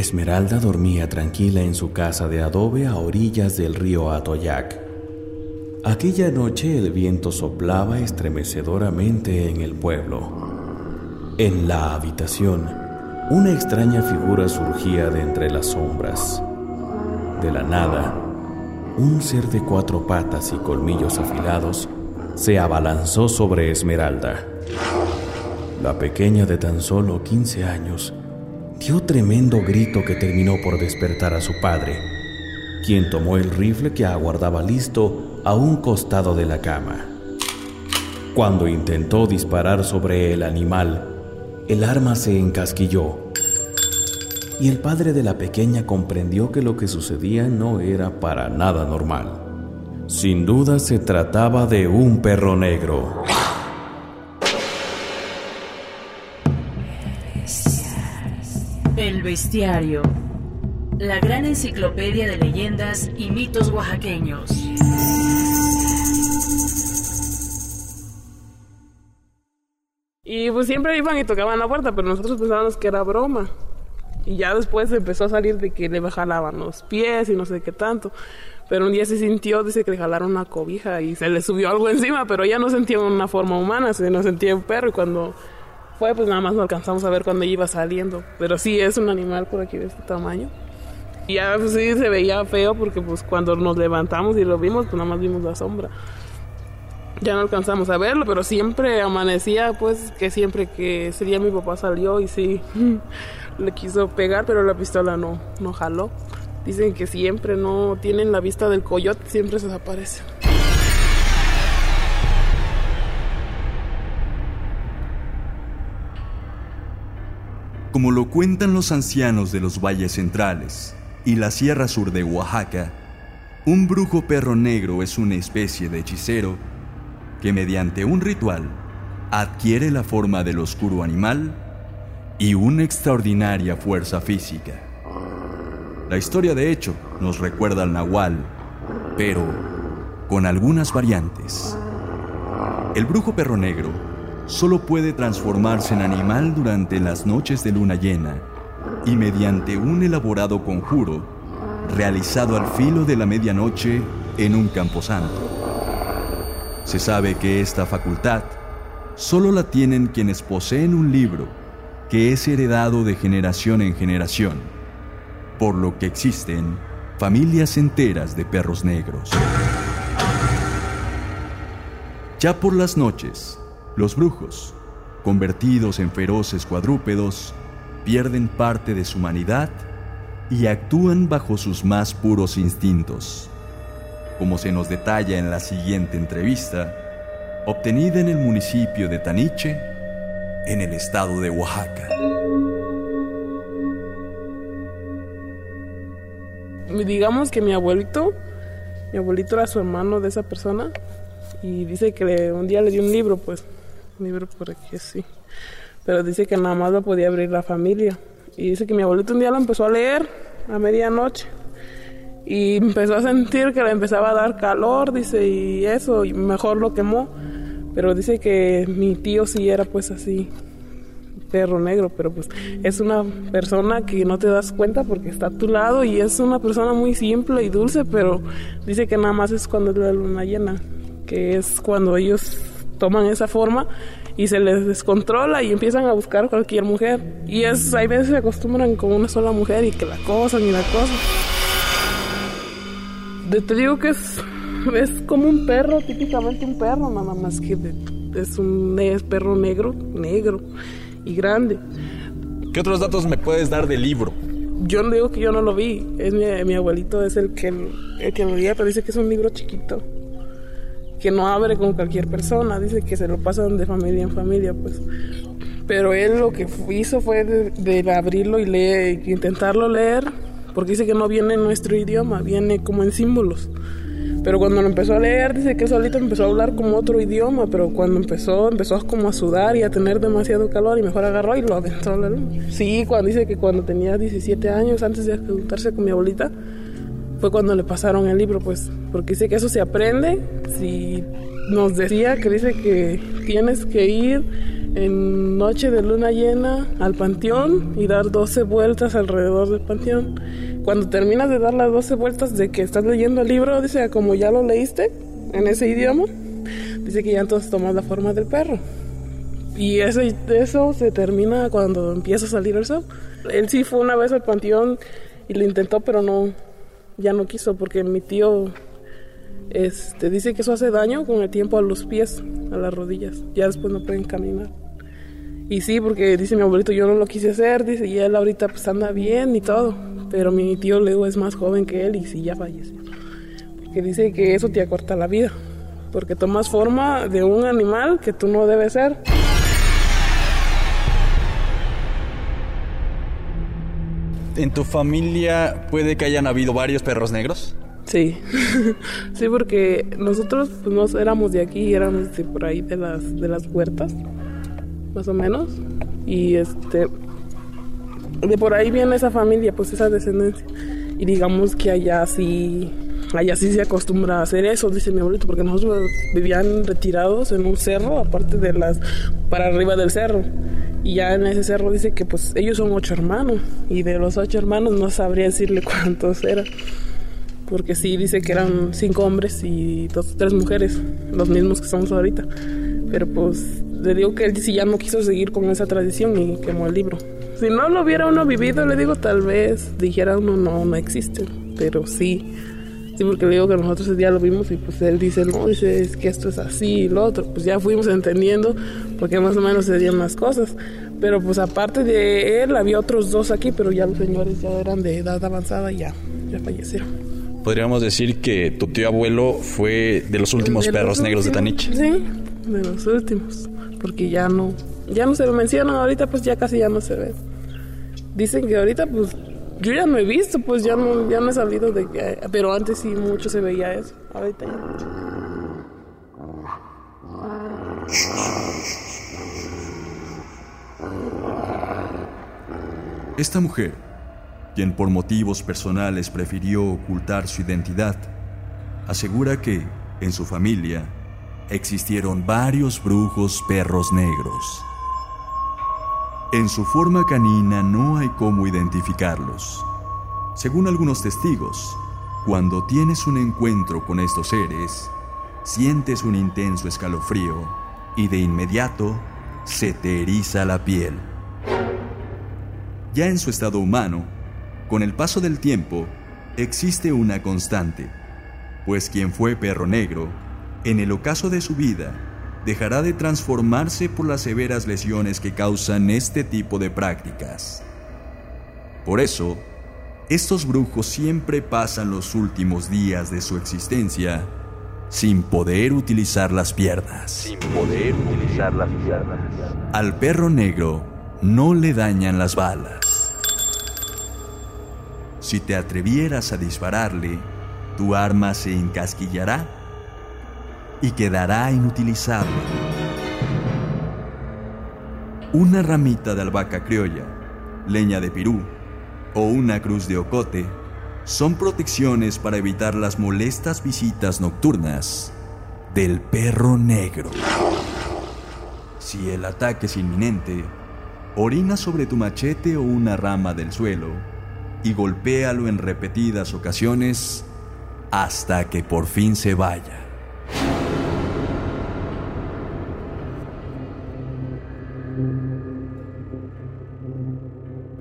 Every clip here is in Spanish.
Esmeralda dormía tranquila en su casa de adobe a orillas del río Atoyac. Aquella noche el viento soplaba estremecedoramente en el pueblo. En la habitación, una extraña figura surgía de entre las sombras. De la nada, un ser de cuatro patas y colmillos afilados se abalanzó sobre Esmeralda. La pequeña de tan solo 15 años dio tremendo grito que terminó por despertar a su padre, quien tomó el rifle que aguardaba listo a un costado de la cama. Cuando intentó disparar sobre el animal, el arma se encasquilló y el padre de la pequeña comprendió que lo que sucedía no era para nada normal. Sin duda se trataba de un perro negro. El Bestiario. La gran enciclopedia de leyendas y mitos oaxaqueños. Y pues siempre iban y tocaban la puerta, pero nosotros pensábamos que era broma. Y ya después empezó a salir de que le jalaban los pies y no sé qué tanto. Pero un día se sintió, dice que le jalaron una cobija y se le subió algo encima, pero ya no sentía una forma humana, se no sentía un perro. Y cuando fue, pues nada más no alcanzamos a ver cuando iba saliendo. Pero sí es un animal por aquí de este tamaño. Y ya pues, sí se veía feo porque pues cuando nos levantamos y lo vimos, pues nada más vimos la sombra. Ya no alcanzamos a verlo, pero siempre amanecía, pues que siempre que ese día mi papá salió y sí le quiso pegar, pero la pistola no, no jaló. Dicen que siempre no tienen la vista del coyote, siempre se desaparece. Como lo cuentan los ancianos de los valles centrales y la sierra sur de Oaxaca, un brujo perro negro es una especie de hechicero que mediante un ritual adquiere la forma del oscuro animal y una extraordinaria fuerza física. La historia de hecho nos recuerda al nahual, pero con algunas variantes. El brujo perro negro solo puede transformarse en animal durante las noches de luna llena y mediante un elaborado conjuro realizado al filo de la medianoche en un camposanto. Se sabe que esta facultad solo la tienen quienes poseen un libro que es heredado de generación en generación, por lo que existen familias enteras de perros negros. Ya por las noches, los brujos, convertidos en feroces cuadrúpedos, pierden parte de su humanidad y actúan bajo sus más puros instintos, como se nos detalla en la siguiente entrevista, obtenida en el municipio de Taniche, en el estado de Oaxaca. Digamos que mi abuelito, mi abuelito era su hermano de esa persona y dice que un día le dio un libro, pues, libro por aquí así, pero dice que nada más lo podía abrir la familia. Y dice que mi abuelito un día lo empezó a leer a medianoche y empezó a sentir que le empezaba a dar calor, dice, y eso, y mejor lo quemó. Pero dice que mi tío sí era pues así, perro negro, pero pues es una persona que no te das cuenta porque está a tu lado y es una persona muy simple y dulce, pero dice que nada más es cuando es la luna llena, que es cuando ellos toman esa forma y se les descontrola y empiezan a buscar cualquier mujer. Y es, hay veces se acostumbran con una sola mujer y que la cosa y la cosa. Te digo que es es como un perro, típicamente un perro, nada más que es un perro negro, negro y grande. ¿Qué otros datos me puedes dar del libro? Yo no digo que yo no lo vi, es mi, abuelito es el que, el que lo leía, pero dice que es un libro chiquito, que no abre con cualquier persona, dice que se lo pasan de familia en familia, pues. Pero él lo que hizo fue de, abrirlo y leer, intentarlo leer, porque dice que no viene en nuestro idioma, viene como en símbolos. Pero cuando lo empezó a leer, dice que solito empezó a hablar como otro idioma, pero cuando empezó, empezó como a sudar y a tener demasiado calor y mejor agarró y lo aventó a la luz. Sí, cuando dice que cuando tenía 17 años, antes de juntarse con mi abuelita, fue cuando le pasaron el libro, pues, porque dice que eso se aprende. Si nos decía que dice que tienes que ir en noche de luna llena al panteón y dar 12 vueltas alrededor del panteón. Cuando terminas de dar las 12 vueltas de que estás leyendo el libro, dice, como ya lo leíste en ese idioma, dice que ya entonces tomas la forma del perro. Y eso, eso se termina cuando empieza a salir el sol. Él sí fue una vez al panteón y lo intentó, pero no, ya no quiso porque mi tío este, dice que eso hace daño con el tiempo a los pies, a las rodillas. Ya después no pueden caminar. Y sí, porque dice mi abuelito, yo no lo quise hacer, dice, y él ahorita pues anda bien y todo. Pero mi tío Leo es más joven que él y sí ya falleció. Porque dice que eso te acorta la vida. Porque tomas forma de un animal que tú no debes ser. ¿En tu familia puede que hayan habido varios perros negros? Sí, sí, porque nosotros pues no éramos de aquí, éramos de por ahí de las, de las huertas, más o menos. Y este, de por ahí viene esa familia, pues esa descendencia. Y digamos que allá sí, allá sí se acostumbra a hacer eso, dice mi abuelito, porque nosotros vivían retirados en un cerro, aparte de las, para arriba del cerro. Y ya en ese cerro dice que pues ellos son ocho hermanos, y de los ocho hermanos no sabría decirle cuántos eran porque sí dice que eran cinco hombres y dos tres mujeres, los mismos que somos ahorita. Pero pues le digo que él sí ya no quiso seguir con esa tradición y quemó el libro. Si no lo hubiera uno vivido, le digo, tal vez dijera uno, no, no existe. Pero sí, sí, porque le digo que nosotros ese día lo vimos y pues él dice, no, dice, es que esto es así y lo otro. Pues ya fuimos entendiendo porque más o menos se dieron más cosas. Pero pues aparte de él, había otros dos aquí, pero ya los señores ya eran de edad avanzada y ya, ya fallecieron. Podríamos decir que tu tío abuelo fue de los últimos perros negros de Tanich. Sí, de los últimos, porque ya no, ya no se lo mencionan ahorita, pues ya casi ya no se ve. Dicen que ahorita, pues yo ya no he visto, pues ya no, ya no he salido de pero antes sí mucho se veía eso. Ahorita ya. Esta mujer quien por motivos personales prefirió ocultar su identidad, asegura que, en su familia, existieron varios brujos perros negros. En su forma canina no hay cómo identificarlos. Según algunos testigos, cuando tienes un encuentro con estos seres, sientes un intenso escalofrío y de inmediato se te eriza la piel. Ya en su estado humano, con el paso del tiempo, existe una constante, pues quien fue perro negro, en el ocaso de su vida, dejará de transformarse por las severas lesiones que causan este tipo de prácticas. Por eso, estos brujos siempre pasan los últimos días de su existencia sin poder utilizar las piernas. Sin poder utilizar las piernas. Al perro negro no le dañan las balas. Si te atrevieras a dispararle, tu arma se encasquillará y quedará inutilizable. Una ramita de albahaca criolla, leña de pirú o una cruz de ocote son protecciones para evitar las molestas visitas nocturnas del perro negro. Si el ataque es inminente, orina sobre tu machete o una rama del suelo y golpéalo en repetidas ocasiones hasta que por fin se vaya.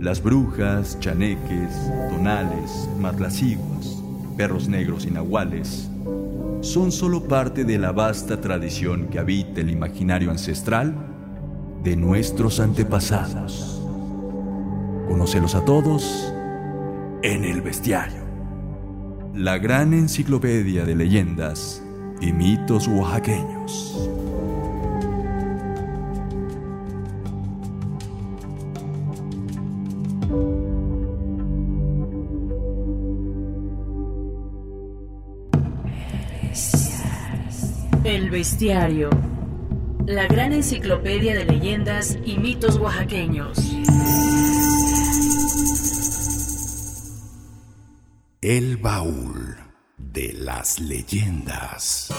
Las brujas, chaneques, tonales, matlaciguas, perros negros y nahuales son solo parte de la vasta tradición que habita el imaginario ancestral de nuestros antepasados. Conócelos a todos en el bestiario. La gran enciclopedia de leyendas y mitos oaxaqueños. La gran enciclopedia de leyendas y mitos oaxaqueños. El baúl de las leyendas.